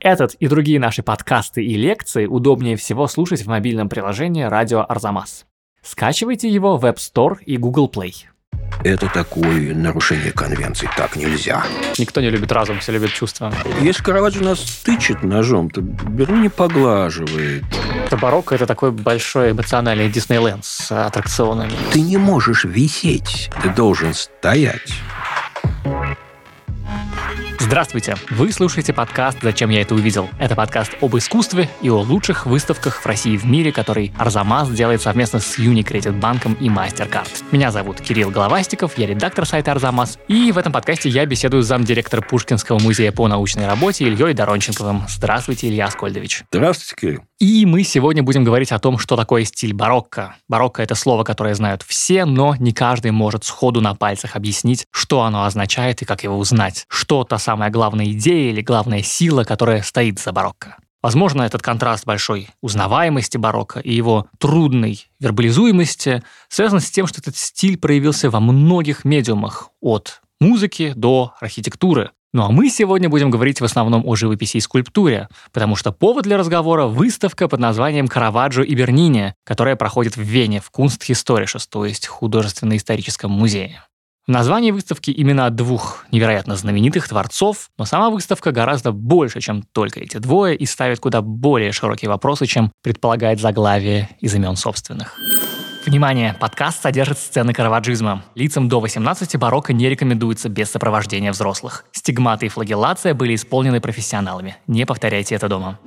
Этот и другие наши подкасты и лекции удобнее всего слушать в мобильном приложении «Радио Арзамас». Скачивайте его в App Store и Google Play. Это такое нарушение конвенций. Так нельзя. Никто не любит разум, все любят чувства. Если Караваджо нас тычет ножом, то Берни не поглаживает. Это барокко – это такой большой эмоциональный Диснейленд с аттракционами. Ты не можешь висеть. Ты должен стоять. Здравствуйте! Вы слушаете подкаст «Зачем я это увидел?». Это подкаст об искусстве и о лучших выставках в России и в мире, который Арзамас делает совместно с Unicredit банком и MasterCard. Меня зовут Кирилл Головастиков, я редактор сайта Арзамас, и в этом подкасте я беседую с замдиректора Пушкинского музея по научной работе Ильей Доронченковым. Здравствуйте, Илья Аскольдович. Здравствуйте, Кирилл. И мы сегодня будем говорить о том, что такое стиль барокко. Барокко — это слово, которое знают все, но не каждый может сходу на пальцах объяснить, что оно означает и как его узнать. Что та самая главная идея или главная сила, которая стоит за барокко. Возможно, этот контраст большой узнаваемости барокко и его трудной вербализуемости связан с тем, что этот стиль проявился во многих медиумах, от музыки до архитектуры. Ну а мы сегодня будем говорить в основном о живописи и скульптуре, потому что повод для разговора – выставка под названием «Караваджо и Бернини», которая проходит в Вене в Kunsthistorisches, то есть художественно-историческом музее. В названии выставки имена двух невероятно знаменитых творцов, но сама выставка гораздо больше, чем только эти двое, и ставит куда более широкие вопросы, чем предполагает заглавие из имен собственных. Внимание! Подкаст содержит сцены караваджизма. Лицам до 18 барокко не рекомендуется без сопровождения взрослых. Стигматы и флагеллация были исполнены профессионалами. Не повторяйте это дома.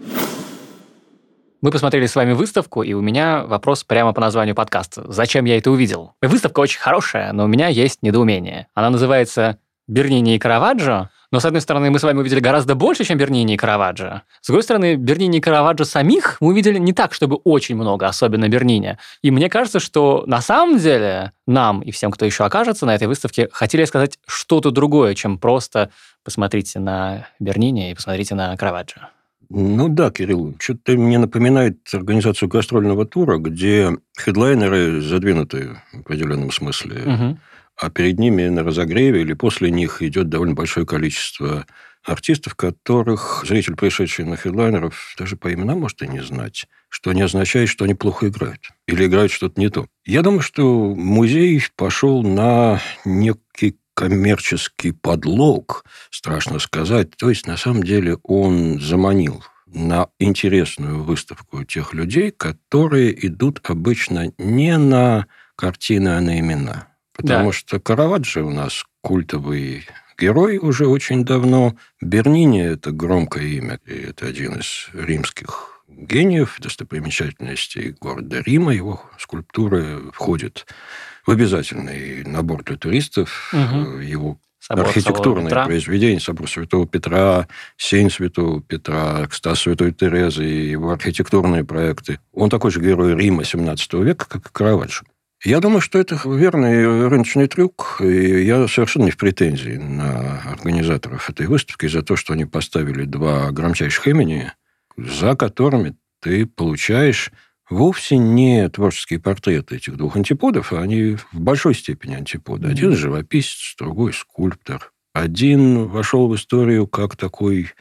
Мы посмотрели с вами выставку, и у меня вопрос прямо по названию подкаста. Зачем я это увидел? Выставка очень хорошая, но у меня есть недоумение. Она называется «Бернини и Караваджо», но, с одной стороны, мы с вами увидели гораздо больше, чем Бернини и Караваджо. С другой стороны, Бернини и Караваджо самих мы увидели не так, чтобы очень много, особенно Бернини. И мне кажется, что на самом деле нам и всем, кто еще окажется на этой выставке, хотели сказать что-то другое, чем просто посмотрите на Бернини и посмотрите на Караваджо. Ну да, Кирилл, что-то мне напоминает организацию гастрольного тура, где хедлайнеры задвинуты в определенном смысле. Угу а перед ними на разогреве или после них идет довольно большое количество артистов, которых зритель, пришедший на хедлайнеров, даже по именам может и не знать, что не означает, что они плохо играют или играют что-то не то. Я думаю, что музей пошел на некий коммерческий подлог, страшно сказать. То есть, на самом деле, он заманил на интересную выставку тех людей, которые идут обычно не на картины, а на имена. Потому да. что Караваджо у нас культовый герой уже очень давно. Бернини – это громкое имя. И это один из римских гениев, достопримечательностей города Рима. Его скульптуры входят в обязательный набор для туристов. Угу. Его Собор архитектурные Петра. произведения, собор Святого Петра, Сень Святого Петра, Экстаз Святой Терезы, его архитектурные проекты. Он такой же герой Рима 17 века, как и Караваджо. Я думаю, что это верный рыночный трюк, и я совершенно не в претензии на организаторов этой выставки за то, что они поставили два громчайших имени, за которыми ты получаешь вовсе не творческие портреты этих двух антиподов, а они в большой степени антиподы. Один живописец, другой скульптор. Один вошел в историю как такой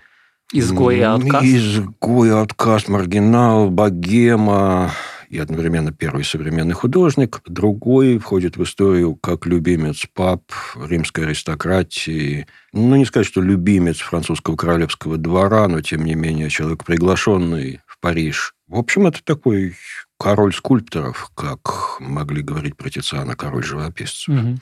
Изгой и отказ. Изгой, отказ, маргинал, богема, и одновременно первый современный художник. Другой входит в историю как любимец пап римской аристократии. Ну, не сказать, что любимец французского королевского двора, но, тем не менее, человек, приглашенный в Париж. В общем, это такой король скульпторов, как могли говорить про Тициана, король живописцев. Угу.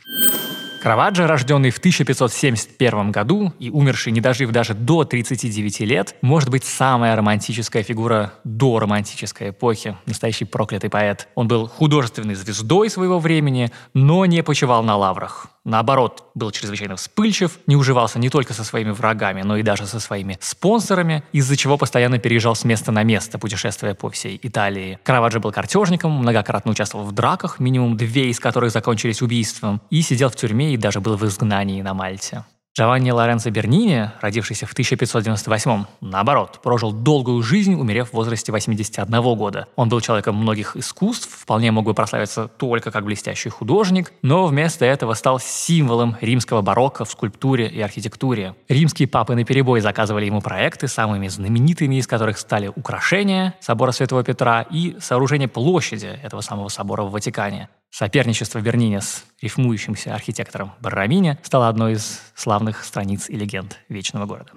Караваджо, рожденный в 1571 году и умерший, не дожив даже до 39 лет, может быть самая романтическая фигура до романтической эпохи, настоящий проклятый поэт. Он был художественной звездой своего времени, но не почивал на лаврах. Наоборот, был чрезвычайно вспыльчив, не уживался не только со своими врагами, но и даже со своими спонсорами, из-за чего постоянно переезжал с места на место, путешествуя по всей Италии. Караваджо был картежником, многократно участвовал в драках, минимум две из которых закончились убийством, и сидел в тюрьме и даже был в изгнании на Мальте. Джованни Лоренцо Бернини, родившийся в 1598 наоборот, прожил долгую жизнь, умерев в возрасте 81 года. Он был человеком многих искусств, вполне мог бы прославиться только как блестящий художник, но вместо этого стал символом римского барокко в скульптуре и архитектуре. Римские папы на перебой заказывали ему проекты, самыми знаменитыми из которых стали украшения собора Святого Петра и сооружение площади этого самого собора в Ватикане. Соперничество Бернини с рифмующимся архитектором Баррамини стало одной из славных страниц и легенд Вечного города.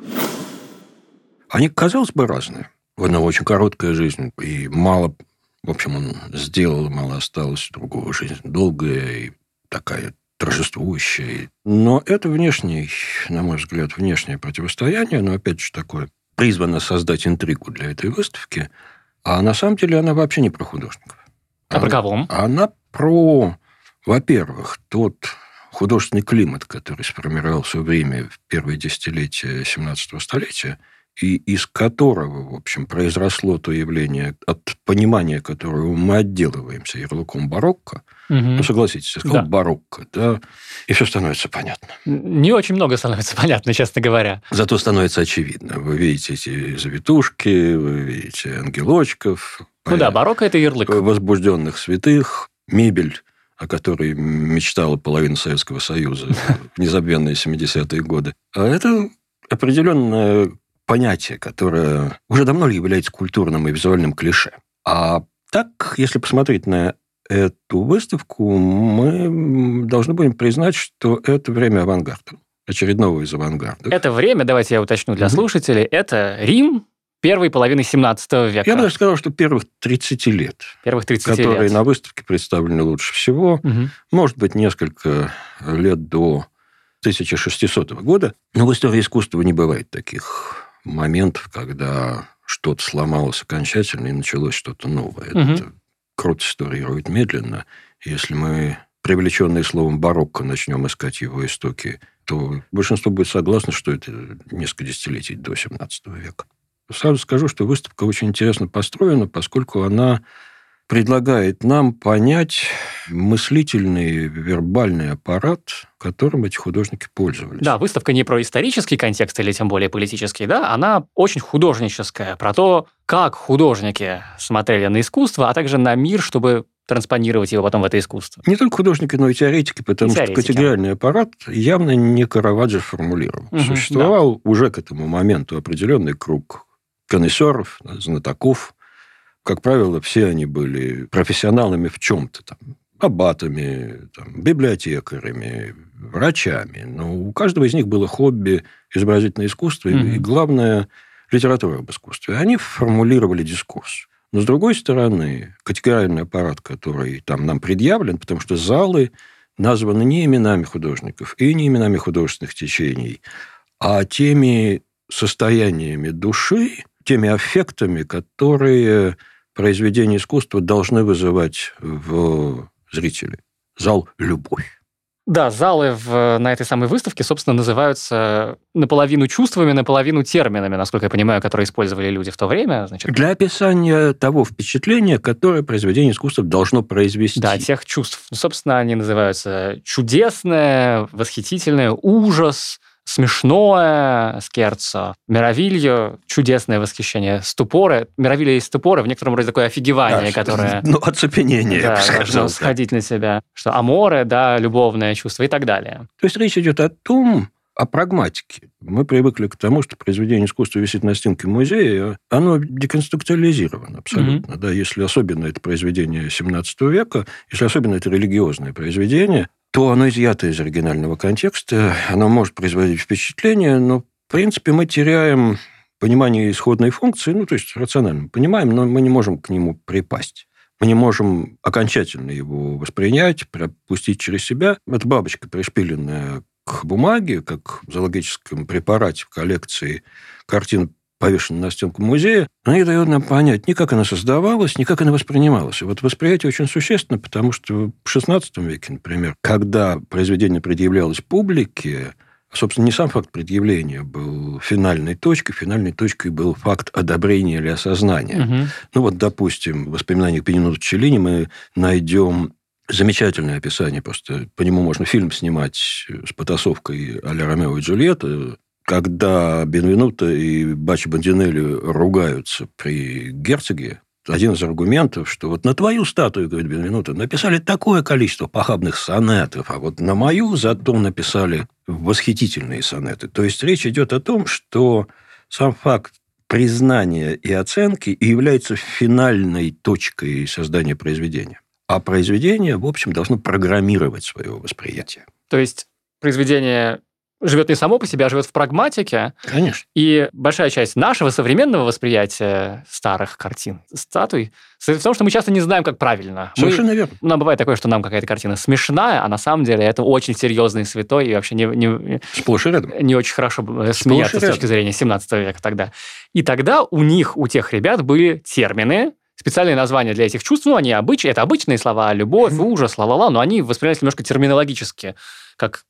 Они, казалось бы, разные. У одного очень короткая жизнь, и мало, в общем, он сделал, мало осталось, другого жизнь долгая и такая торжествующая. Но это внешний, на мой взгляд, внешнее противостояние, но, опять же, такое призвано создать интригу для этой выставки, а на самом деле она вообще не про художников. А она, про кого? Она про, во-первых, тот художественный климат, который сформировался в Риме в первые десятилетия 17 столетия, и из которого, в общем, произросло то явление, от понимания которого мы отделываемся ярлыком барокко, угу. ну, согласитесь, я сказал да. барокко, да, и все становится понятно. Не очень много становится понятно, честно говоря. Зато становится очевидно. Вы видите эти завитушки, вы видите ангелочков. Ну да, барокко – это ярлык. Возбужденных святых, мебель, о которой мечтала половина Советского Союза в незабвенные 70-е годы. А это определенное понятие, которое уже давно является культурным и визуальным клише. А так, если посмотреть на эту выставку, мы должны будем признать, что это время авангарда очередного из авангардов. Это время, давайте я уточню для mm-hmm. слушателей, это Рим первой половины 17 века. Я бы даже сказал, что первых 30 лет. Первых 30 которые лет. на выставке представлены лучше всего. Угу. Может быть, несколько лет до 1600 года. Но в истории искусства не бывает таких моментов, когда что-то сломалось окончательно и началось что-то новое. Угу. Это круто историрует медленно. Если мы, привлеченные словом барокко, начнем искать его истоки, то большинство будет согласно, что это несколько десятилетий до 17 века. Сразу скажу, что выставка очень интересно построена, поскольку она предлагает нам понять мыслительный вербальный аппарат, которым эти художники пользовались. Да, выставка не про исторический контекст или тем более политический, да, она очень художническая, про то, как художники смотрели на искусство, а также на мир, чтобы транспонировать его потом в это искусство. Не только художники, но и теоретики, потому и теоретики. что категориальный аппарат явно не Караваджо формулировал. Угу, Существовал да. уже к этому моменту определенный круг коннессеров, знатоков. Как правило, все они были профессионалами в чем-то. Там, аббатами, там, библиотекарями, врачами. Но у каждого из них было хобби изобразительное искусство mm-hmm. и, главное, литература об искусстве. Они формулировали дискурс. Но, с другой стороны, категориальный аппарат, который там нам предъявлен, потому что залы названы не именами художников и не именами художественных течений, а теми состояниями души, теми аффектами, которые произведения искусства должны вызывать в зрителей. Зал «Любовь». Да, залы в, на этой самой выставке, собственно, называются наполовину чувствами, наполовину терминами, насколько я понимаю, которые использовали люди в то время. Значит... Для описания того впечатления, которое произведение искусства должно произвести. Да, тех чувств. Собственно, они называются чудесное, восхитительное, ужас, смешное скерцо, мировилью, чудесное восхищение, ступоры. Мировилья и ступоры в некотором роде такое офигевание, да, которое... Ну, оцепенение, да, должно сходить на себя. Что аморе, да, любовное чувство и так далее. То есть речь идет о том, о прагматике. Мы привыкли к тому, что произведение искусства висит на стенке музея, оно деконструктуализировано абсолютно. Mm-hmm. Да, если особенно это произведение 17 века, если особенно это религиозное произведение, то оно изъято из оригинального контекста, оно может производить впечатление, но, в принципе, мы теряем понимание исходной функции, ну, то есть рационально понимаем, но мы не можем к нему припасть. Мы не можем окончательно его воспринять, пропустить через себя. Это бабочка, пришпиленная к бумаге, как в зоологическом препарате в коллекции картин повешена на стенку музея, она не дает нам понять ни как она создавалась, ни как она воспринималась. И вот восприятие очень существенно, потому что в XVI веке, например, когда произведение предъявлялось публике, собственно, не сам факт предъявления был финальной точкой, финальной точкой был факт одобрения или осознания. Угу. Ну вот, допустим, в воспоминаниях Пенинута Челлини мы найдем Замечательное описание, просто по нему можно фильм снимать с потасовкой а-ля Ромео и Джульетта, когда Бенвенуто и Бачи Бандинелли ругаются при герцоге, один из аргументов, что вот на твою статую, говорит Бенвенуто, написали такое количество похабных сонетов, а вот на мою зато написали восхитительные сонеты. То есть речь идет о том, что сам факт признания и оценки является финальной точкой создания произведения. А произведение, в общем, должно программировать свое восприятие. То есть произведение живет не само по себе, а живет в прагматике. Конечно. И большая часть нашего современного восприятия старых картин, статуй, состоит в том, что мы часто не знаем, как правильно. Совершенно мы, верно. Нам бывает такое, что нам какая-то картина смешная, а на самом деле это очень серьезный святой и вообще не, не, Сплошь и рядом. не очень хорошо смеяться с точки зрения 17 века тогда. И тогда у них, у тех ребят были термины, специальные названия для этих чувств, ну, они обычные, это обычные слова, любовь, ужас, ла-ла-ла, но они воспринимались немножко терминологически, как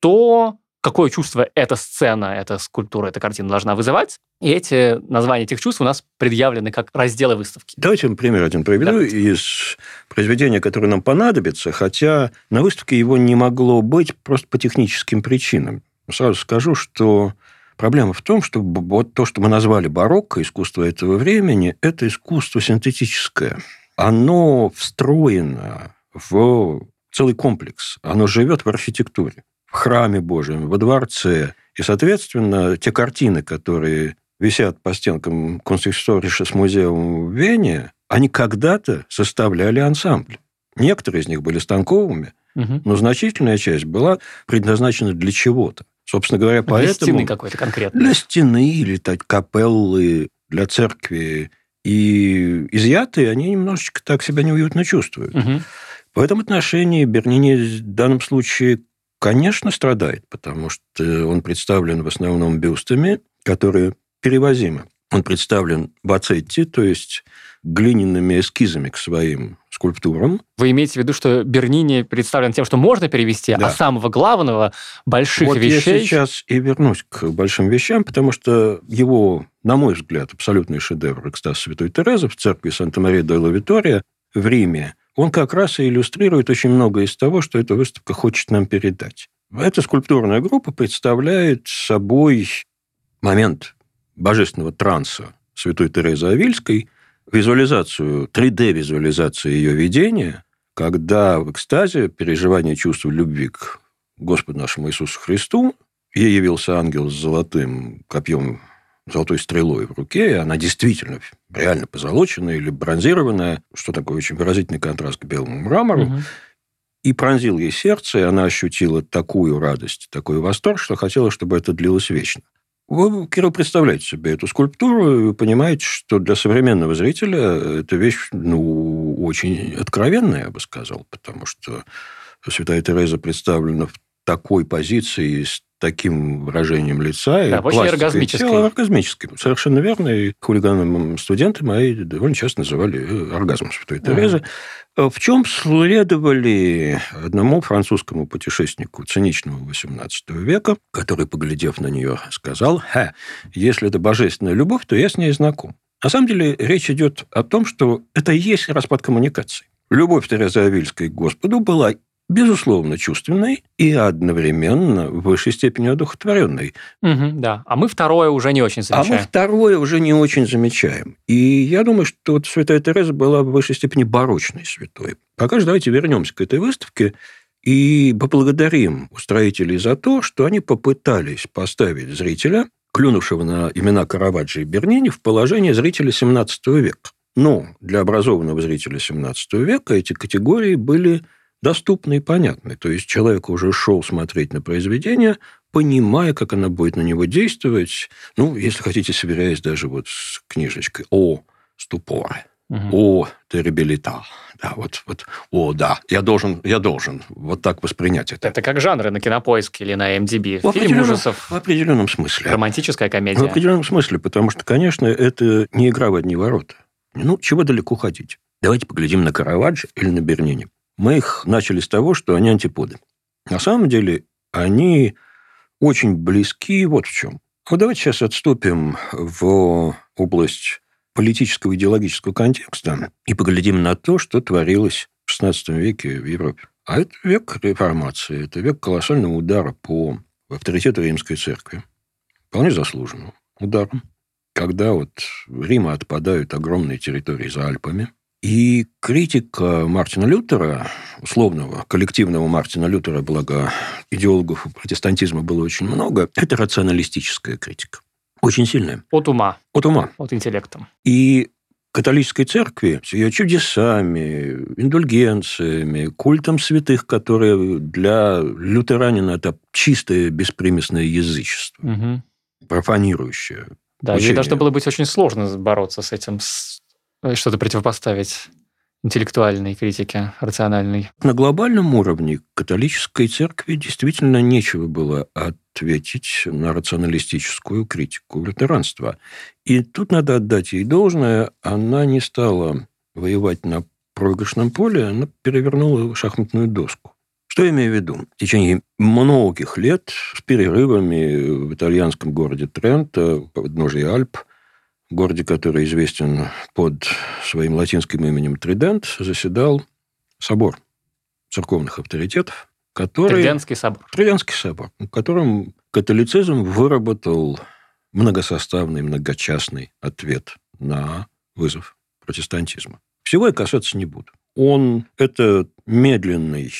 то, какое чувство эта сцена, эта скульптура, эта картина должна вызывать. И эти названия этих чувств у нас предъявлены как разделы выставки. Давайте я пример один приведу да. из произведения, которое нам понадобится, хотя на выставке его не могло быть просто по техническим причинам. Сразу скажу, что проблема в том, что вот то, что мы назвали барокко, искусство этого времени, это искусство синтетическое. Оно встроено в целый комплекс. Оно живет в архитектуре в храме Божьем, во дворце. И, соответственно, те картины, которые висят по стенкам Конституторишес музея в Вене, они когда-то составляли ансамбль. Некоторые из них были станковыми, угу. но значительная часть была предназначена для чего-то. Собственно говоря, поэтому... Для стены какой-то конкретно. Для стены или так, капеллы, для церкви. И изъятые, они немножечко так себя неуютно чувствуют. Угу. В этом отношении Бернини в данном случае конечно, страдает, потому что он представлен в основном бюстами, которые перевозимы. Он представлен бацетти, то есть глиняными эскизами к своим скульптурам. Вы имеете в виду, что Бернини представлен тем, что можно перевести, а да. а самого главного, больших вот вещей... я сейчас и вернусь к большим вещам, потому что его, на мой взгляд, абсолютный шедевр «Экстаз Святой Терезы» в церкви Санта-Мария-де-Ла-Витория в Риме он как раз и иллюстрирует очень много из того, что эта выставка хочет нам передать. Эта скульптурная группа представляет собой момент божественного транса святой Терезы Авильской, визуализацию, 3D-визуализацию ее видения, когда в экстазе переживание чувства любви к Господу нашему Иисусу Христу ей явился ангел с золотым копьем золотой стрелой в руке, и она действительно реально позолоченная или бронзированная, что такое очень выразительный контраст к белому мрамору, угу. и пронзил ей сердце, и она ощутила такую радость, такой восторг, что хотела, чтобы это длилось вечно. Вы, Кирилл, представляете себе эту скульптуру, и понимаете, что для современного зрителя эта вещь ну, очень откровенная, я бы сказал, потому что Святая Тереза представлена в такой позиции, с таким выражением лица. Да, и очень оргазмической. Тела, оргазмической. Совершенно верно. И хулиганом студенты мои довольно часто называли э, оргазмом Святой. Терезы. Э, в чем следовали одному французскому путешественнику циничного XVIII века, который, поглядев на нее, сказал, «Ха, если это божественная любовь, то я с ней знаком». На самом деле речь идет о том, что это и есть распад коммуникации. Любовь Терезы Авильской к Господу была безусловно, чувственной и одновременно в высшей степени одухотворенной. Угу, да. А мы второе уже не очень замечаем. А мы второе уже не очень замечаем. И я думаю, что вот Святая Тереза была в высшей степени барочной святой. Пока же давайте вернемся к этой выставке и поблагодарим устроителей за то, что они попытались поставить зрителя, клюнувшего на имена Караваджо и Бернини, в положение зрителя XVII века. Но для образованного зрителя XVII века эти категории были доступный и понятный. То есть человек уже шел смотреть на произведение, понимая, как она будет на него действовать. Ну, если хотите, собираясь даже вот с книжечкой «О, ступоре», угу. «О, теребилита». Да, вот, вот, о, да, я должен, я должен вот так воспринять это. Это как жанры на Кинопоиске или на MDB. В Фильм ужасов. В определенном смысле. Романтическая комедия. В определенном смысле, потому что, конечно, это не игра в одни ворота. Ну, чего далеко ходить? Давайте поглядим на Караваджо или на Бернини. Мы их начали с того, что они антиподы. На самом деле они очень близки вот в чем. Вот давайте сейчас отступим в область политического идеологического контекста и поглядим на то, что творилось в XVI веке в Европе. А это век реформации, это век колоссального удара по авторитету римской церкви. Вполне заслуженного удара. Когда вот Рима отпадают огромные территории за Альпами, и критика Мартина Лютера, условного, коллективного Мартина Лютера, благо идеологов протестантизма было очень много, это рационалистическая критика. Очень сильная. От ума. От ума. От интеллекта. И католической церкви с ее чудесами, индульгенциями, культом святых, которые для лютеранина это чистое беспримесное язычество, угу. профанирующее. Да, ей должно было быть очень сложно бороться с этим, э, что-то противопоставить интеллектуальной критике, рациональной. На глобальном уровне католической церкви действительно нечего было ответить на рационалистическую критику лютеранства. И тут надо отдать ей должное, она не стала воевать на проигрышном поле, она перевернула шахматную доску. Что я имею в виду? В течение многих лет с перерывами в итальянском городе Тренто, подножии Альп, городе, который известен под своим латинским именем Тридент, заседал собор церковных авторитетов, который... Тридентский собор. Тридентский собор, в котором католицизм выработал многосоставный, многочастный ответ на вызов протестантизма. Всего я касаться не буду. Он, это медленный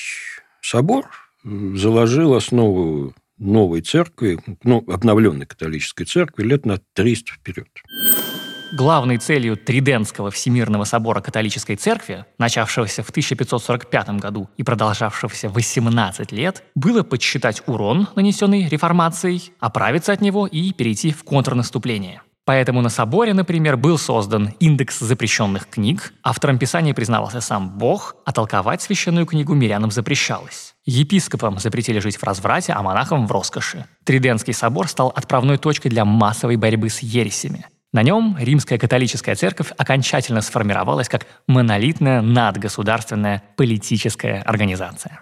собор, заложил основу новой церкви, ну, обновленной католической церкви лет на 300 вперед. Главной целью Тридентского Всемирного собора католической церкви, начавшегося в 1545 году и продолжавшегося 18 лет, было подсчитать урон, нанесенный реформацией, оправиться от него и перейти в контрнаступление. Поэтому на соборе, например, был создан индекс запрещенных книг, автором писания признавался сам Бог, а толковать священную книгу мирянам запрещалось. Епископам запретили жить в разврате, а монахам в роскоши. Триденский собор стал отправной точкой для массовой борьбы с ересями. На нем римская католическая церковь окончательно сформировалась как монолитная надгосударственная политическая организация.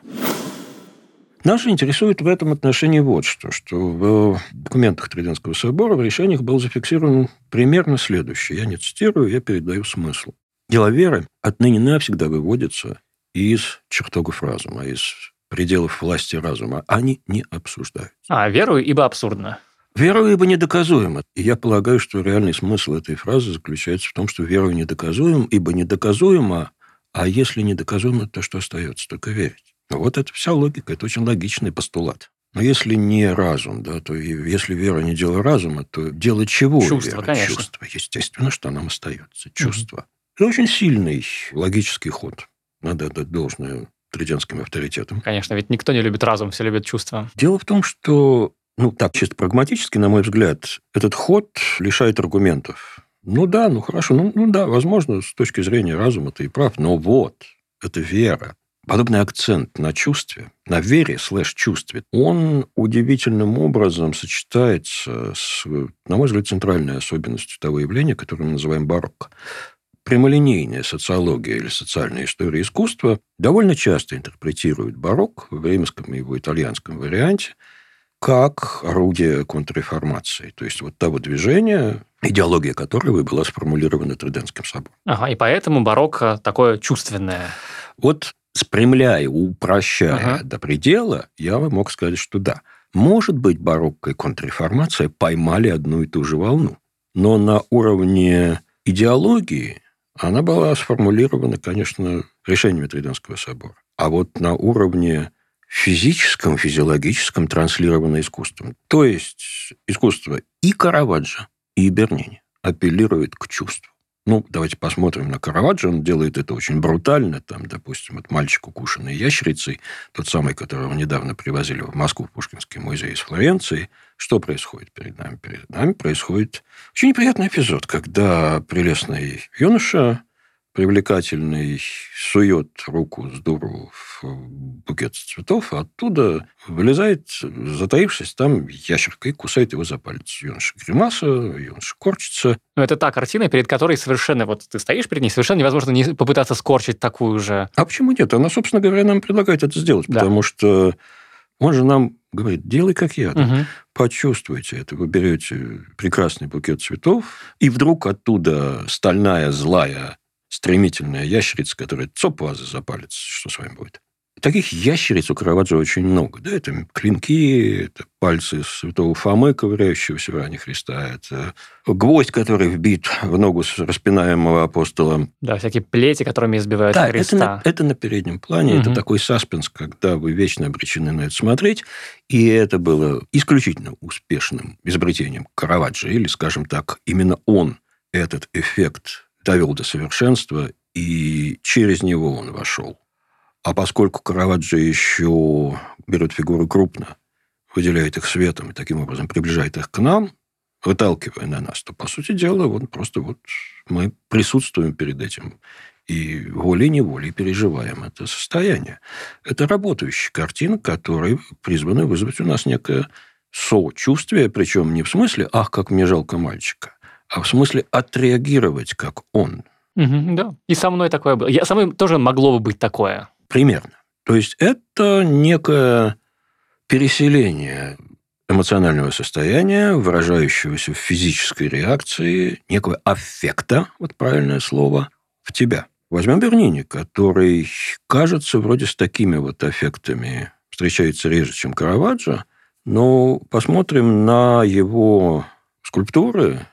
Нас интересует в этом отношении вот что, что в документах Триденского собора в решениях был зафиксирован примерно следующее. Я не цитирую, я передаю смысл. Дело веры отныне навсегда выводится из чертогов разума, из пределов власти разума. Они не обсуждаются. А верую, ибо абсурдно. Веру ибо недоказуемо. И я полагаю, что реальный смысл этой фразы заключается в том, что веру недоказуем, ибо недоказуемо, а если недоказуемо, то что остается? Только верить. Ну, вот это вся логика, это очень логичный постулат. Но если не разум, да, то если вера не дело разума, то дело чего? Чувство, вера? конечно. Чувство. Естественно, что нам остается. Чувство. Угу. Это очень сильный логический ход. Надо отдать должное триденским авторитетам. Конечно, ведь никто не любит разум, все любят чувства. Дело в том, что ну, так, чисто прагматически, на мой взгляд, этот ход лишает аргументов. Ну да, ну хорошо, ну, ну да, возможно, с точки зрения разума ты и прав, но вот, это вера. Подобный акцент на чувстве, на вере слэш-чувстве, он удивительным образом сочетается с, на мой взгляд, центральной особенностью того явления, которое мы называем барокко. Прямолинейная социология или социальная история искусства довольно часто интерпретирует барокко в римском и его итальянском варианте – как орудие контрреформации. То есть вот того движения, идеология которого была сформулирована Триденским собором. Ага, и поэтому барокко такое чувственное. Вот спрямляя, упрощая ага. до предела, я бы мог сказать, что да. Может быть, барокко и контрреформация поймали одну и ту же волну. Но на уровне идеологии она была сформулирована, конечно, решениями Триденского собора. А вот на уровне физическом, физиологическом транслировано искусством. То есть искусство и Караваджо, и Бернини апеллирует к чувству. Ну, давайте посмотрим на Караваджо. Он делает это очень брутально. Там, допустим, вот мальчик, укушенный ящерицей, тот самый, которого недавно привозили в Москву, в Пушкинский музей из Флоренции. Что происходит перед нами? Перед нами происходит очень неприятный эпизод, когда прелестный юноша привлекательный сует руку с дуру в букет цветов, а оттуда вылезает, затаившись там, ящерка и кусает его за палец. Юноша гримаса, юноша корчится. Но это та картина, перед которой совершенно, вот ты стоишь перед ней, совершенно невозможно не попытаться скорчить такую же. А почему нет? Она, собственно говоря, нам предлагает это сделать, да. потому что он же нам говорит, делай как я. Угу. Почувствуйте это. Вы берете прекрасный букет цветов, и вдруг оттуда стальная, злая стремительная ящерица, которая цоп вазы за палец, что с вами будет? Таких ящериц у Караваджо очень много. Да? Это клинки, это пальцы святого Фомы, ковыряющегося в ране Христа, это гвоздь, который вбит в ногу распинаемого апостола. Да, всякие плети, которыми избивают да, Христа. Это на, это на переднем плане, угу. это такой саспенс, когда вы вечно обречены на это смотреть. И это было исключительно успешным изобретением Караваджо, или, скажем так, именно он этот эффект довел до совершенства, и через него он вошел а поскольку Караваджо еще берет фигуры крупно, выделяет их светом и таким образом приближает их к нам, выталкивая на нас, то, по сути дела, вот просто вот мы присутствуем перед этим и волей-неволей переживаем это состояние. Это работающая картина, которая призвана вызвать у нас некое сочувствие, причем не в смысле «ах, как мне жалко мальчика», а в смысле отреагировать, как он. Угу, да. И со мной такое было. Я, со мной тоже могло бы быть такое. Примерно. То есть это некое переселение эмоционального состояния, выражающегося в физической реакции, некого аффекта, вот правильное слово, в тебя. Возьмем Бернини, который, кажется, вроде с такими вот аффектами встречается реже, чем Караваджо, но посмотрим на его скульптуры,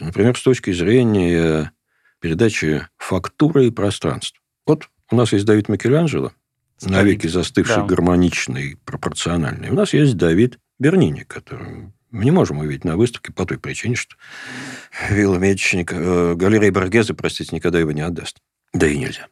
например, с точки зрения передачи фактуры и пространства. Вот у нас есть Давид Микеланджело, навеки застывший, да. гармоничный, пропорциональный. У нас есть Давид Бернини, который мы не можем увидеть на выставке по той причине, что Вилла Медичи, э, галерея Боргезе, простите, никогда его не отдаст. Да и нельзя.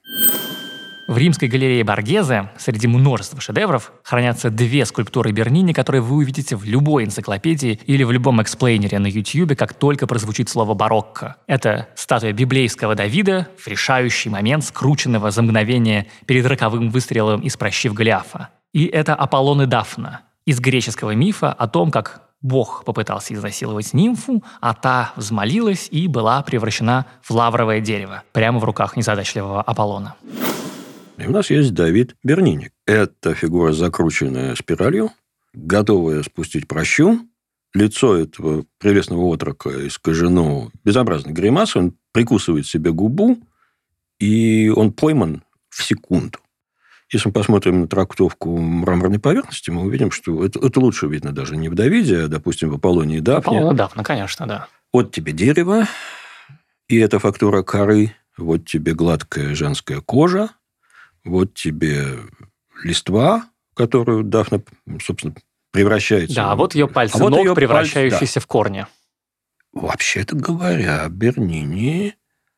В римской галерее Боргезе среди множества шедевров хранятся две скульптуры Бернини, которые вы увидите в любой энциклопедии или в любом explainer е на YouTube, как только прозвучит слово «барокко». Это статуя библейского Давида в решающий момент скрученного за мгновение перед роковым выстрелом из пращи в Голиафа. И это Аполлон и Дафна из греческого мифа о том, как Бог попытался изнасиловать нимфу, а та взмолилась и была превращена в лавровое дерево прямо в руках незадачливого Аполлона. И у нас есть Давид Бернини. Это фигура, закрученная спиралью, готовая спустить прощу. Лицо этого прелестного отрока искажено безобразной гримасой. Он прикусывает себе губу, и он пойман в секунду. Если мы посмотрим на трактовку мраморной поверхности, мы увидим, что это, это лучше видно даже не в Давиде, а, допустим, в Аполлоне и Дафне. Аполлона Дафна, конечно, да. Вот тебе дерево, и это фактура коры, вот тебе гладкая женская кожа, вот тебе листва, которую Дафна, собственно, превращается. Да, а вот ее пальцы а вот ног, ее превращающиеся пальцы, да. в корни. Вообще-то говоря, Бернини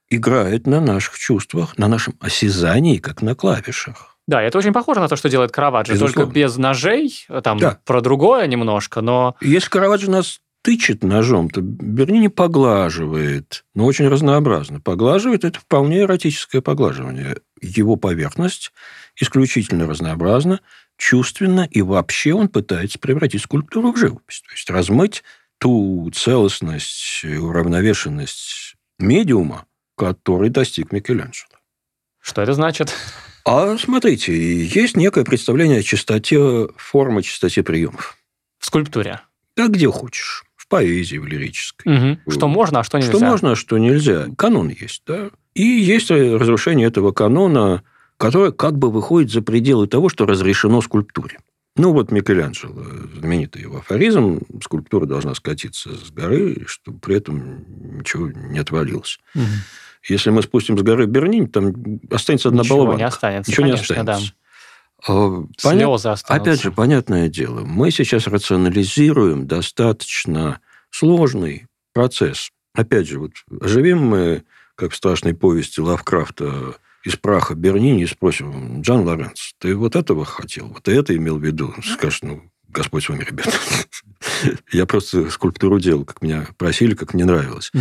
играет на наших чувствах, на нашем осязании, как на клавишах. Да, это очень похоже на то, что делает Караваджо, Безусловно. только без ножей, там да. про другое немножко, но... Если Караваджо нас тычет ножом, то Бернини поглаживает, но очень разнообразно. Поглаживает – это вполне эротическое поглаживание. Его поверхность исключительно разнообразна, чувственно, и вообще он пытается превратить скульптуру в живопись. То есть размыть ту целостность, уравновешенность медиума, который достиг Микеланджело. Что это значит? А смотрите, есть некое представление о чистоте формы, чистоте приемов. В скульптуре? Да где хочешь поэзии, в лирической. Угу. Что можно, а что нельзя. Что можно, а что нельзя. Канон есть, да. И есть разрушение этого канона, которое как бы выходит за пределы того, что разрешено скульптуре. Ну, вот Микеланджело, знаменитый его афоризм, скульптура должна скатиться с горы, чтобы при этом ничего не отвалилось. Угу. Если мы спустим с горы Бернинь, там останется одна ничего болванка. не останется, Ничего конечно, не останется. Да. Понят... Слезы останутся. Опять же, понятное дело, мы сейчас рационализируем достаточно сложный процесс. Опять же, вот оживим мы, как в страшной повести Лавкрафта, из праха Бернини и спросим, Джан Лоренц, ты вот этого хотел, вот это имел в виду? Скажешь, ну, Господь с вами, ребята. Я просто скульптуру делал, как меня просили, как мне нравилось.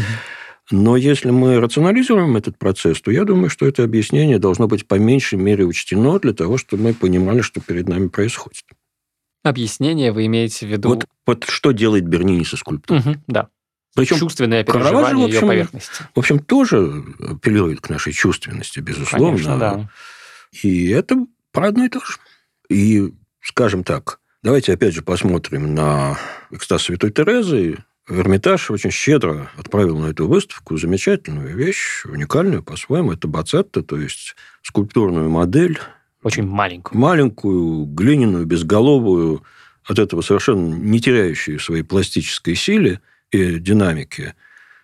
Но если мы рационализируем этот процесс, то я думаю, что это объяснение должно быть по меньшей мере учтено для того, чтобы мы понимали, что перед нами происходит. Объяснение вы имеете в виду? Вот, вот что делает Бернини со скульптурой. Угу, да. Причем чувственное переживание общем, ее поверхности. В общем, тоже апеллирует к нашей чувственности, безусловно. Конечно, да. И это про одно и то же. И, скажем так, давайте опять же посмотрим на экстаз Святой Терезы, Эрмитаж очень щедро отправил на эту выставку замечательную вещь, уникальную по-своему. Это Бацетта, то есть скульптурную модель. Очень маленькую. Маленькую, глиняную, безголовую, от этого совершенно не теряющую своей пластической силе и динамики.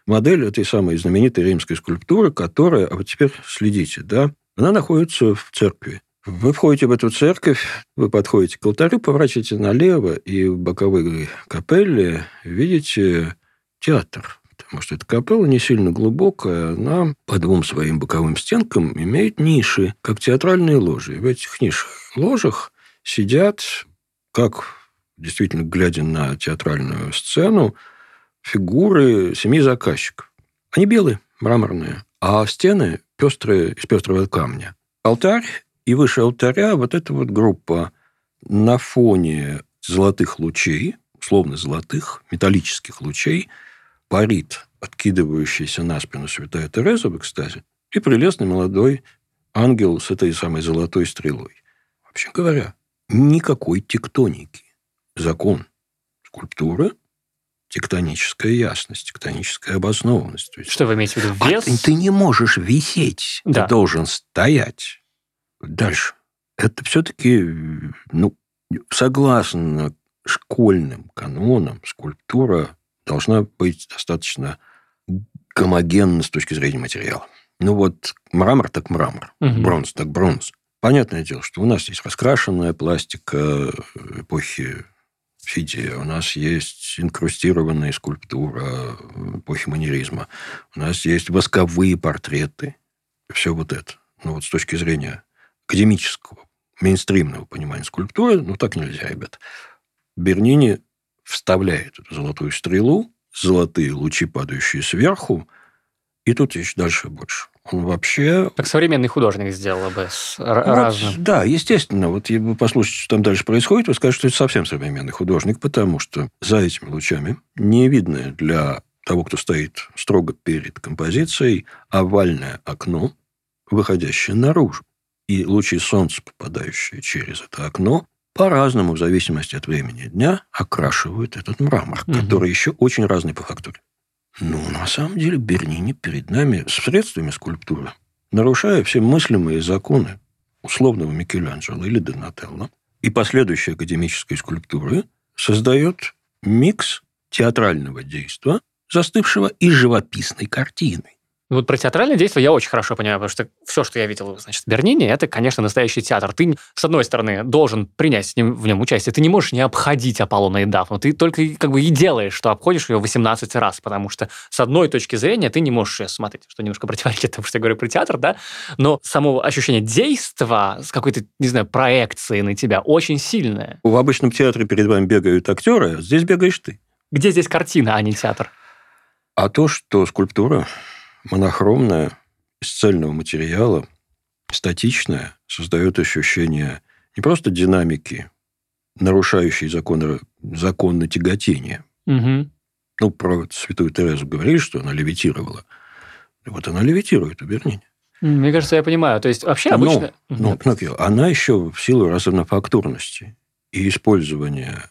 Модель этой самой знаменитой римской скульптуры, которая, а вот теперь следите, да, она находится в церкви. Вы входите в эту церковь, вы подходите к алтарю, поворачиваете налево, и в боковой капелле видите театр. Потому что эта капелла не сильно глубокая, она по двум своим боковым стенкам имеет ниши, как театральные ложи. И в этих нишах ложах сидят, как действительно глядя на театральную сцену, фигуры семи заказчиков. Они белые, мраморные, а стены пестрые, из пестрого камня. Алтарь и выше алтаря вот эта вот группа на фоне золотых лучей, условно золотых, металлических лучей, парит откидывающаяся на спину святая Тереза в экстазе и прелестный молодой ангел с этой самой золотой стрелой. Вообще говоря, никакой тектоники. Закон скульптуры тектоническая ясность, тектоническая обоснованность. Что вы имеете в виду? Вес? А ты не можешь висеть, да. ты должен стоять. Дальше. Это все-таки, ну, согласно школьным канонам, скульптура должна быть достаточно гомогенна с точки зрения материала. Ну вот мрамор так мрамор, угу. бронз так бронз. Понятное дело, что у нас есть раскрашенная пластика эпохи Фидия, у нас есть инкрустированная скульптура эпохи манеризма, у нас есть восковые портреты, все вот это. Ну вот с точки зрения академического, мейнстримного понимания скульптуры, ну, так нельзя, ребят. Бернини вставляет эту золотую стрелу, золотые лучи, падающие сверху, и тут еще дальше больше. Он вообще... Как современный художник сделал бы с вот, разным. Да, естественно. Вот вы послушайте, что там дальше происходит, вы скажете, что это совсем современный художник, потому что за этими лучами не видно для того, кто стоит строго перед композицией, овальное окно, выходящее наружу и лучи солнца, попадающие через это окно, по-разному, в зависимости от времени дня, окрашивают этот мрамор, угу. который еще очень разный по фактуре. Ну, на самом деле, Бернини перед нами с средствами скульптуры, нарушая все мыслимые законы условного Микеланджело или Донателло и последующей академической скульптуры, создает микс театрального действия, застывшего и живописной картины. Вот про театральное действие я очень хорошо понимаю, потому что все, что я видел, значит, в Бернине, это, конечно, настоящий театр. Ты, с одной стороны, должен принять с ним, в нем участие. Ты не можешь не обходить Аполлона и Дафну. Ты только как бы и делаешь, что обходишь ее 18 раз, потому что с одной точки зрения ты не можешь ее смотреть, что немножко противоречит тому, что я говорю про театр, да, но само ощущение действа с какой-то, не знаю, проекцией на тебя очень сильное. В обычном театре перед вами бегают актеры, а здесь бегаешь ты. Где здесь картина, а не театр? А то, что скульптура монохромная, из цельного материала, статичная, создает ощущение не просто динамики, нарушающей законы, законы тяготения. Угу. Ну, про святую Терезу говорили, что она левитировала. Вот она левитирует у Бернини. Мне кажется, я понимаю. То есть, вообще обычно... Но, но, но она еще в силу разнофактурности и использования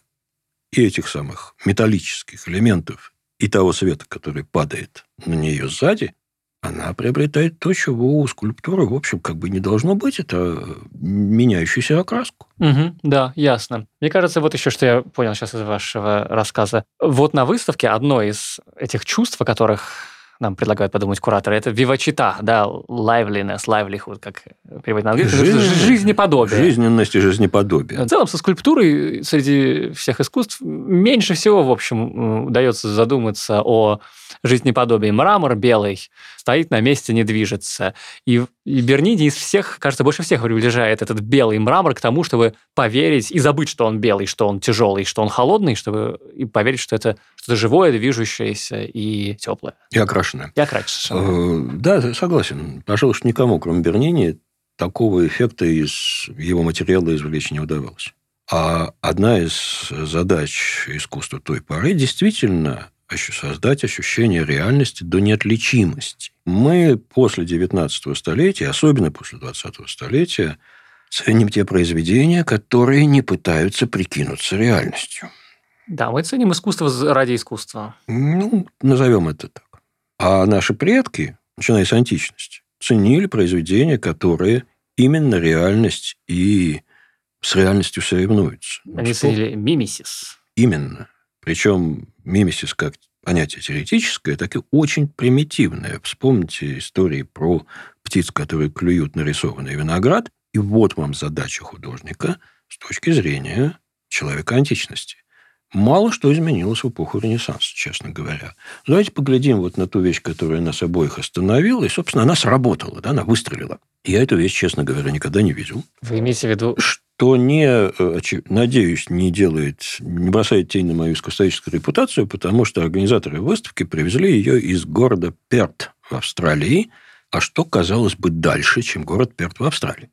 и этих самых металлических элементов, и того света, который падает на нее сзади, она приобретает то, чего у скульптуры, в общем, как бы не должно быть. Это меняющуюся окраску. Угу, да, ясно. Мне кажется, вот еще, что я понял сейчас из вашего рассказа. Вот на выставке одно из этих чувств, о которых нам предлагают подумать кураторы, это вивачита, да, liveliness, livelihood, как переводить на английский, Жизнь, жизнеподобие. Жизненность и жизнеподобие. В целом, со скульптурой среди всех искусств меньше всего, в общем, удается задуматься о жизнеподобии. Мрамор белый стоит на месте, не движется. И, и Бернини из всех, кажется, больше всех приближает этот белый мрамор к тому, чтобы поверить и забыть, что он белый, что он тяжелый, что он холодный, чтобы и поверить, что это что-то живое, движущееся и теплое. И окрашенное. И окрашенное. Э, да, согласен. Пожалуй, что никому, кроме Бернини, такого эффекта из его материала извлечь не удавалось. А одна из задач искусства той поры действительно создать ощущение реальности до неотличимости. Мы после 19 столетия, особенно после 20 столетия, ценим те произведения, которые не пытаются прикинуться реальностью. Да, мы ценим искусство ради искусства. Ну, назовем это так. А наши предки, начиная с античности, ценили произведения, которые именно реальность и с реальностью соревнуются. Они что? ценили мимисис. Именно. Причем мимисис как понятие теоретическое, так и очень примитивное. Вспомните истории про птиц, которые клюют нарисованный виноград. И вот вам задача художника с точки зрения человека античности. Мало что изменилось в эпоху Ренессанса, честно говоря. Давайте поглядим вот на ту вещь, которая нас обоих остановила, и, собственно, она сработала, да, она выстрелила. Я эту вещь, честно говоря, никогда не видел. Вы имеете в виду... Что не, э, надеюсь, не делает, не бросает тень на мою искусствоведческую репутацию, потому что организаторы выставки привезли ее из города Перт в Австралии, а что, казалось бы, дальше, чем город Перт в Австралии.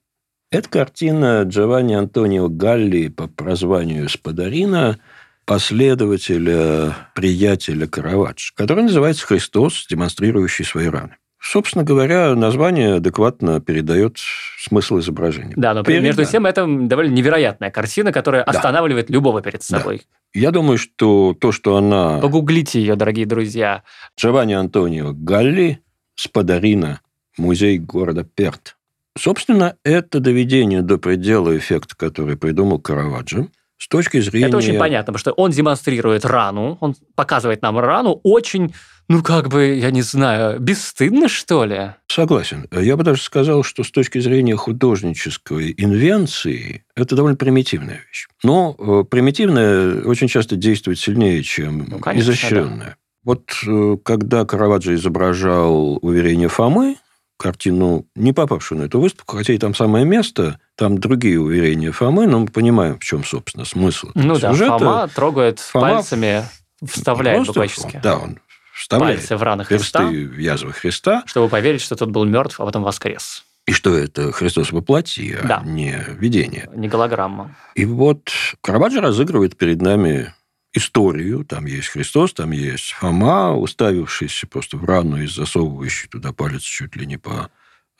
Это картина Джованни Антонио Галли по прозванию Спадарина – последователя, приятеля Караваджо, который называется «Христос, демонстрирующий свои раны». Собственно говоря, название адекватно передает смысл изображения. Да, но перед между тем это довольно невероятная картина, которая да. останавливает любого перед собой. Да. Я думаю, что то, что она... Погуглите ее, дорогие друзья. Джованни Антонио Галли, Спадарина, музей города Перт. Собственно, это доведение до предела эффекта, который придумал Караваджо – с точки зрения... Это очень понятно, потому что он демонстрирует рану, он показывает нам рану очень, ну, как бы, я не знаю, бесстыдно, что ли? Согласен. Я бы даже сказал, что с точки зрения художнической инвенции это довольно примитивная вещь. Но э, примитивная очень часто действует сильнее, чем ну, конечно, изощренная. Да. Вот э, когда Караваджо изображал уверение Фомы, картину, не попавшую на эту выставку, хотя и там самое место, там другие уверения Фомы, но мы понимаем, в чем, собственно, смысл Ну да, сюжета. Фома трогает Фома пальцами, вставляет буквально. Да, он вставляет пальцы в раны Христа, в язвы Христа. Чтобы поверить, что тот был мертв, а потом воскрес. И что это Христос воплоти, а да. не видение. Не голограмма. И вот Карабаджо разыгрывает перед нами историю. Там есть Христос, там есть Фома, уставившийся просто в рану и засовывающий туда палец чуть ли не по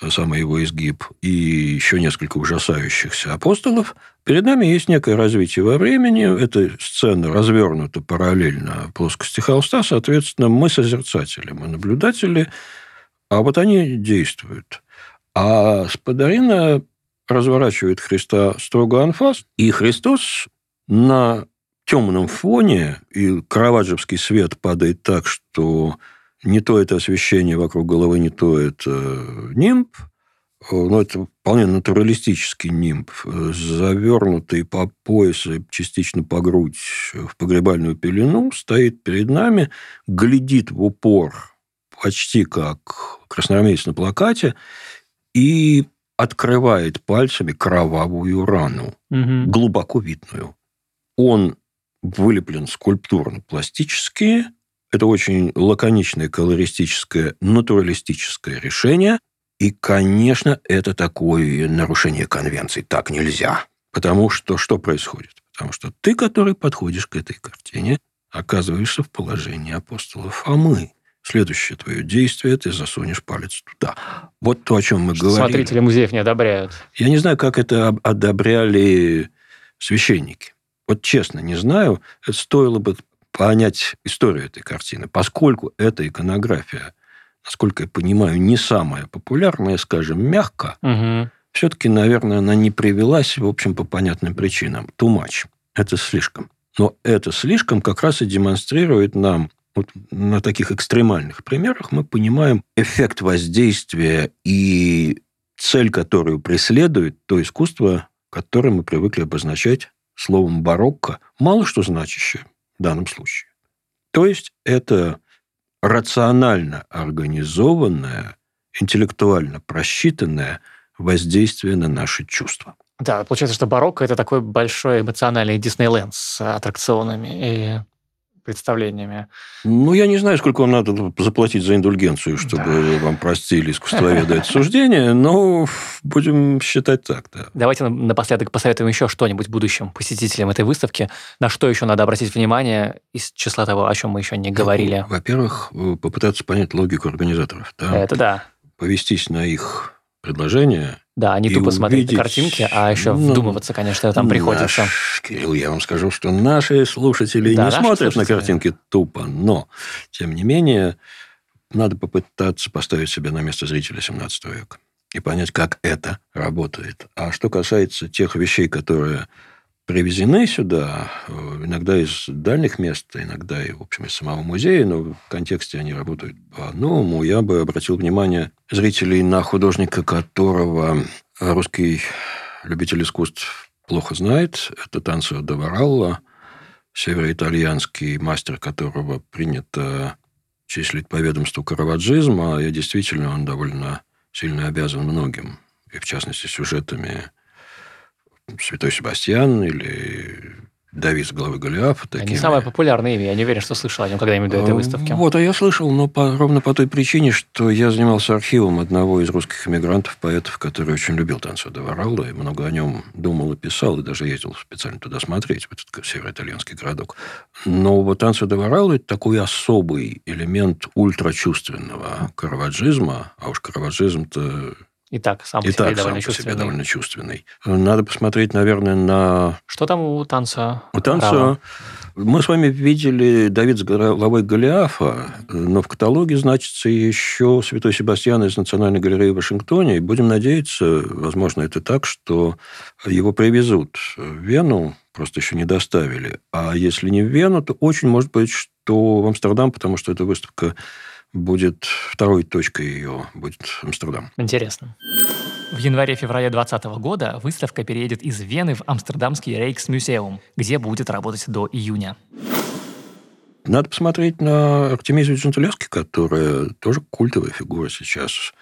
самый его изгиб, и еще несколько ужасающихся апостолов, перед нами есть некое развитие во времени. Эта сцена развернута параллельно плоскости холста, соответственно, мы созерцатели, мы наблюдатели, а вот они действуют. А Спадарина разворачивает Христа строго анфас, и Христос на темном фоне, и караваджевский свет падает так, что не то это освещение вокруг головы, не то это нимб, но это вполне натуралистический нимб, завернутый по пояс и частично по грудь в погребальную пелену, стоит перед нами, глядит в упор, почти как красноармеец на плакате, и открывает пальцами кровавую рану, угу. глубоко видную. Он вылеплен скульптурно-пластически. Это очень лаконичное, колористическое, натуралистическое решение. И, конечно, это такое нарушение конвенций. Так нельзя. Потому что что происходит? Потому что ты, который подходишь к этой картине, оказываешься в положении апостола Фомы. Следующее твое действие, ты засунешь палец туда. Вот то, о чем мы что говорили. Смотрители музеев не одобряют. Я не знаю, как это одобряли священники. Вот честно, не знаю, стоило бы понять историю этой картины, поскольку эта иконография, насколько я понимаю, не самая популярная, скажем, мягко, угу. все-таки, наверное, она не привелась, в общем, по понятным причинам. Too much. Это слишком. Но это слишком как раз и демонстрирует нам вот на таких экстремальных примерах мы понимаем эффект воздействия и цель, которую преследует то искусство, которое мы привыкли обозначать словом «барокко» мало что значащее в данном случае. То есть это рационально организованное, интеллектуально просчитанное воздействие на наши чувства. Да, получается, что барокко – это такой большой эмоциональный Диснейленд с аттракционами. Представлениями. Ну, я не знаю, сколько вам надо заплатить за индульгенцию, чтобы да. вам простили искусствоведы это суждение, но будем считать так, да. Давайте напоследок посоветуем еще что-нибудь будущим посетителям этой выставки. На что еще надо обратить внимание из числа того, о чем мы еще не говорили? Ну, во-первых, попытаться понять логику организаторов. Да? Это да. Повестись на их предложения Да, не тупо смотреть увидеть... картинки, а еще ну, вдумываться, конечно, там приходится. Наш, Кирилл, я вам скажу, что наши слушатели да, не смотрят слушатели. на картинки тупо, но, тем не менее, надо попытаться поставить себя на место зрителя 17 века и понять, как это работает. А что касается тех вещей, которые привезены сюда, э, иногда из дальних мест, иногда и, в общем, из самого музея, но в контексте они работают по-новому. Я бы обратил внимание зрителей на художника, которого русский любитель искусств плохо знает. Это Танцо Даваралла, североитальянский мастер которого принято числить по ведомству караваджизма. И действительно, он довольно сильно обязан многим, и в частности сюжетами Святой Себастьян или Давид с головы Голиафа. Такими. Они самое популярное имя. Я не уверен, что слышал о нем когда-нибудь до этой а, выставки. Вот, а я слышал, но по, ровно по той причине, что я занимался архивом одного из русских эмигрантов, поэтов, который очень любил танцу Деваралла, и много о нем думал и писал, и даже ездил специально туда смотреть, в этот североитальянский городок. Но вот танцу Деваралла – это такой особый элемент ультрачувственного караваджизма, а уж караваджизм-то и так сам и по себе довольно сам чувственный. Себе довольно чувственный. Надо посмотреть, наверное, на... Что там у танца? У танца... Мы с вами видели Давид с головой Голиафа, но в каталоге значится еще Святой Себастьян из Национальной галереи в Вашингтоне. И будем надеяться, возможно, это так, что его привезут в Вену, просто еще не доставили. А если не в Вену, то очень может быть, что в Амстердам, потому что эта выставка будет второй точкой ее будет Амстердам. Интересно. В январе-феврале 2020 года выставка переедет из Вены в Амстердамский Рейкс-мюзеум, где будет работать до июня. Надо посмотреть на Артемизию Джентулевски, которая тоже культовая фигура сейчас.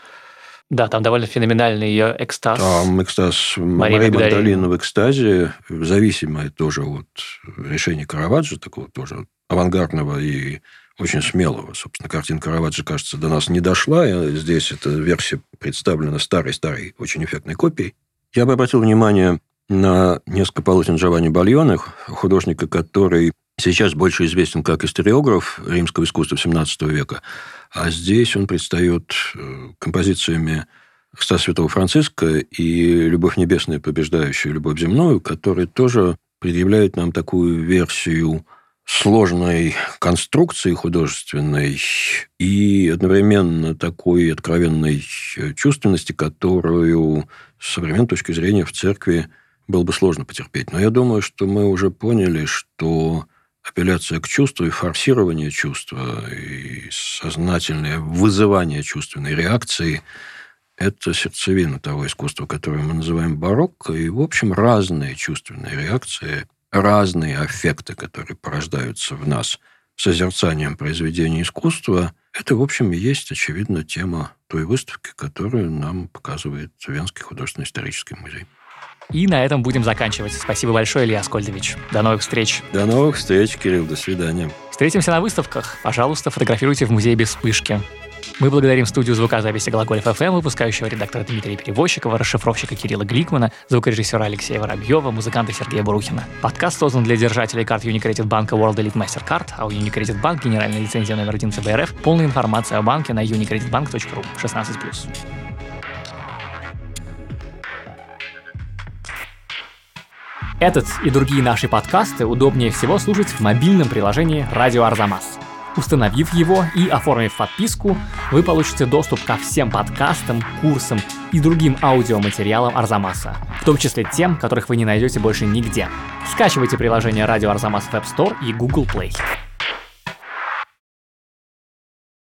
Да, там довольно феноменальный ее экстаз. Там экстаз Марии, Марии Магдалины в экстазе, зависимое тоже от решения Караваджо, такого тоже авангардного и очень смелого. Собственно, картина Караваджо, кажется, до нас не дошла. Здесь эта версия представлена старой-старой, очень эффектной копией. Я бы обратил внимание на несколько полотен Джованни Бальоне, художника, который сейчас больше известен как историограф римского искусства XVII века. А здесь он предстает э, композициями Христа Святого Франциска и «Любовь небесная, побеждающая любовь земную», которые тоже предъявляют нам такую версию сложной конструкции художественной и одновременно такой откровенной чувственности, которую с современной точки зрения в церкви было бы сложно потерпеть. Но я думаю, что мы уже поняли, что апелляция к чувству и форсирование чувства, и сознательное вызывание чувственной реакции – это сердцевина того искусства, которое мы называем барокко, и, в общем, разные чувственные реакции – разные аффекты, которые порождаются в нас созерцанием произведения искусства, это, в общем, и есть, очевидно, тема той выставки, которую нам показывает Венский художественный исторический музей. И на этом будем заканчивать. Спасибо большое, Илья Скольдович. До новых встреч. До новых встреч, Кирилл. До свидания. Встретимся на выставках. Пожалуйста, фотографируйте в музее без вспышки. Мы благодарим студию звукозаписи «Глаголев FM», выпускающего редактора Дмитрия Перевозчикова, расшифровщика Кирилла Гликмана, звукорежиссера Алексея Воробьева, музыканта Сергея Бурухина. Подкаст создан для держателей карт Unicredit банка World Elite Mastercard, а у Unicredit Bank генеральная лицензия номер один ЦБРФ. Полная информация о банке на unicreditbank.ru 16+. Этот и другие наши подкасты удобнее всего слушать в мобильном приложении «Радио Арзамас». Установив его и оформив подписку, вы получите доступ ко всем подкастам, курсам и другим аудиоматериалам Арзамаса, в том числе тем, которых вы не найдете больше нигде. Скачивайте приложение Радио Арзамас в App Store и Google Play.